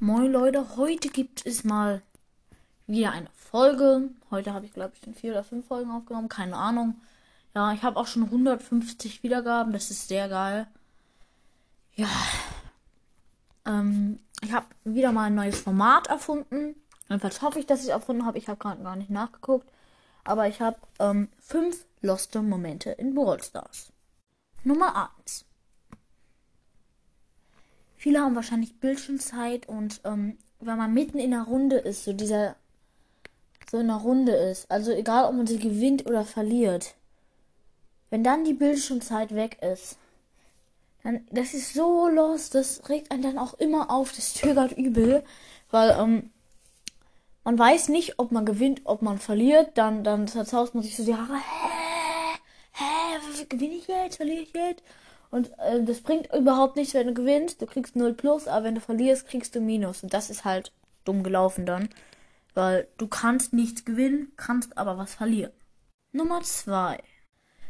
Moin Leute, heute gibt es mal wieder eine Folge. Heute habe ich glaube ich schon vier oder fünf Folgen aufgenommen, keine Ahnung. Ja, ich habe auch schon 150 Wiedergaben, das ist sehr geil. Ja, ähm, ich habe wieder mal ein neues Format erfunden. Jedenfalls hoffe ich, dass ich es erfunden habe. Ich habe gerade gar nicht nachgeguckt. Aber ich habe ähm, fünf loste Momente in Brawl Stars. Nummer 1. Viele haben wahrscheinlich Bildschirmzeit und ähm, wenn man mitten in der Runde ist, so dieser so in der Runde ist, also egal ob man sie gewinnt oder verliert, wenn dann die Bildschirmzeit weg ist, dann das ist so los, das regt einen dann auch immer auf, das triggert übel, weil ähm, man weiß nicht, ob man gewinnt, ob man verliert, dann dann zerzaust man sich so die Haare, hä, hä, gewinne ich jetzt, verliere ich jetzt? Und äh, das bringt überhaupt nichts, wenn du gewinnst. Du kriegst 0 plus, aber wenn du verlierst, kriegst du Minus. Und das ist halt dumm gelaufen dann. Weil du kannst nichts gewinnen, kannst aber was verlieren. Nummer 2.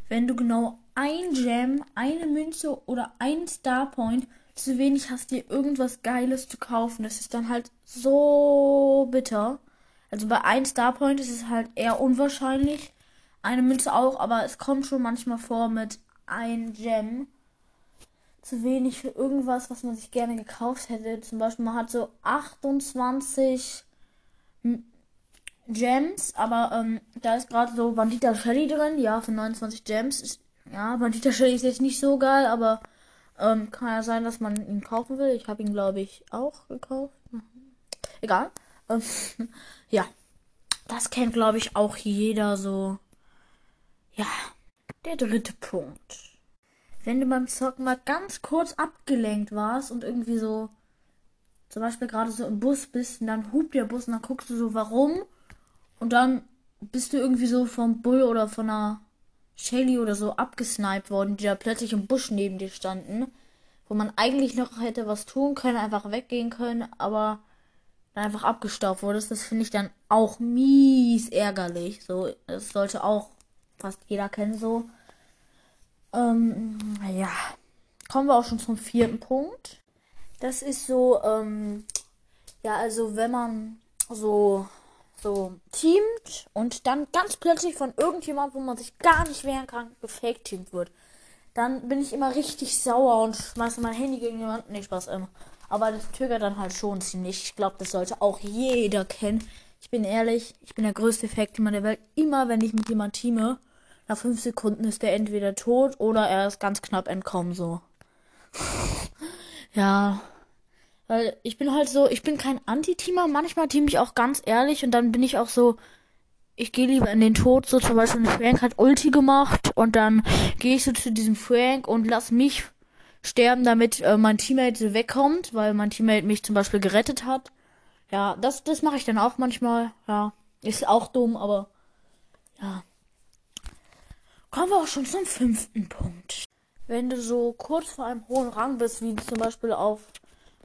Wenn du genau ein Gem, eine Münze oder ein Starpoint zu wenig hast, dir irgendwas Geiles zu kaufen, das ist dann halt so bitter. Also bei ein Starpoint ist es halt eher unwahrscheinlich. Eine Münze auch, aber es kommt schon manchmal vor mit ein Gem zu wenig für irgendwas, was man sich gerne gekauft hätte. Zum Beispiel, man hat so 28 Gems, aber ähm, da ist gerade so Bandita Shelly drin, ja, für 29 Gems. Ist, ja, Bandita Shelly ist jetzt nicht so geil, aber ähm, kann ja sein, dass man ihn kaufen will. Ich habe ihn, glaube ich, auch gekauft. Egal. Ähm, ja, das kennt, glaube ich, auch jeder so. Ja, der dritte Punkt wenn du beim Zocken mal ganz kurz abgelenkt warst und irgendwie so, zum Beispiel gerade so im Bus bist und dann hupt der Bus und dann guckst du so, warum? Und dann bist du irgendwie so vom Bull oder von einer Shelly oder so abgesniped worden, die da plötzlich im Busch neben dir standen, wo man eigentlich noch hätte was tun können, einfach weggehen können, aber dann einfach abgestaubt wurdest. Das finde ich dann auch mies ärgerlich. So, das sollte auch fast jeder kennen so. Ähm, ja, kommen wir auch schon zum vierten Punkt. Das ist so, ähm, ja, also wenn man so, so teamt und dann ganz plötzlich von irgendjemand, wo man sich gar nicht wehren kann, gefaked teamt wird, dann bin ich immer richtig sauer und schmeiße mein Handy gegen jemanden. Nee, Spaß immer. Aber das triggert dann halt schon ziemlich. Ich glaube, das sollte auch jeder kennen. Ich bin ehrlich, ich bin der größte Fake-Teamer der Welt. Immer wenn ich mit jemand teame, nach fünf Sekunden ist er entweder tot oder er ist ganz knapp entkommen, so. ja. Weil ich bin halt so, ich bin kein Anti-Teamer. Manchmal team ich auch ganz ehrlich und dann bin ich auch so, ich gehe lieber in den Tod. So zum Beispiel Frank hat Ulti gemacht und dann gehe ich so zu diesem Frank und lass mich sterben, damit äh, mein Teammate wegkommt, weil mein Teammate mich zum Beispiel gerettet hat. Ja, das, das mache ich dann auch manchmal. Ja, ist auch dumm, aber ja. Kommen wir auch schon zum fünften Punkt. Wenn du so kurz vor einem hohen Rang bist, wie zum Beispiel auf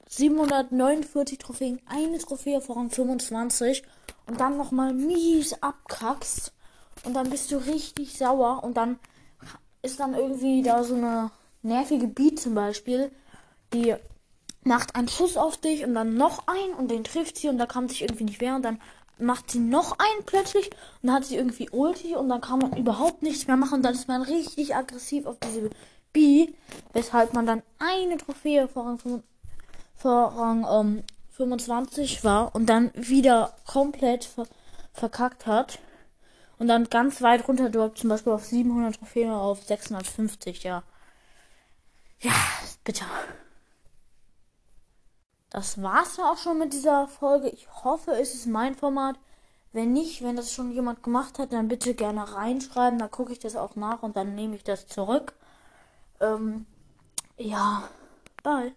749 Trophäen, eine Trophäe vor Rang 25 und dann nochmal mies abkackst und dann bist du richtig sauer und dann ist dann irgendwie da so eine nervige Beat zum Beispiel, die macht einen Schuss auf dich und dann noch einen und den trifft sie und da kann sich irgendwie nicht wehren und dann macht sie noch einen plötzlich und dann hat sie irgendwie Ulti und dann kann man überhaupt nichts mehr machen und dann ist man richtig aggressiv auf diese B, weshalb man dann eine Trophäe vor Rang, ähm, 25 war und dann wieder komplett ver verkackt hat und dann ganz weit runter droppt, zum Beispiel auf 700 Trophäen auf 650, ja. Ja, bitte. Das war's dann auch schon mit dieser Folge. Ich hoffe, es ist mein Format. Wenn nicht, wenn das schon jemand gemacht hat, dann bitte gerne reinschreiben. Dann gucke ich das auch nach und dann nehme ich das zurück. Ähm, ja, bye.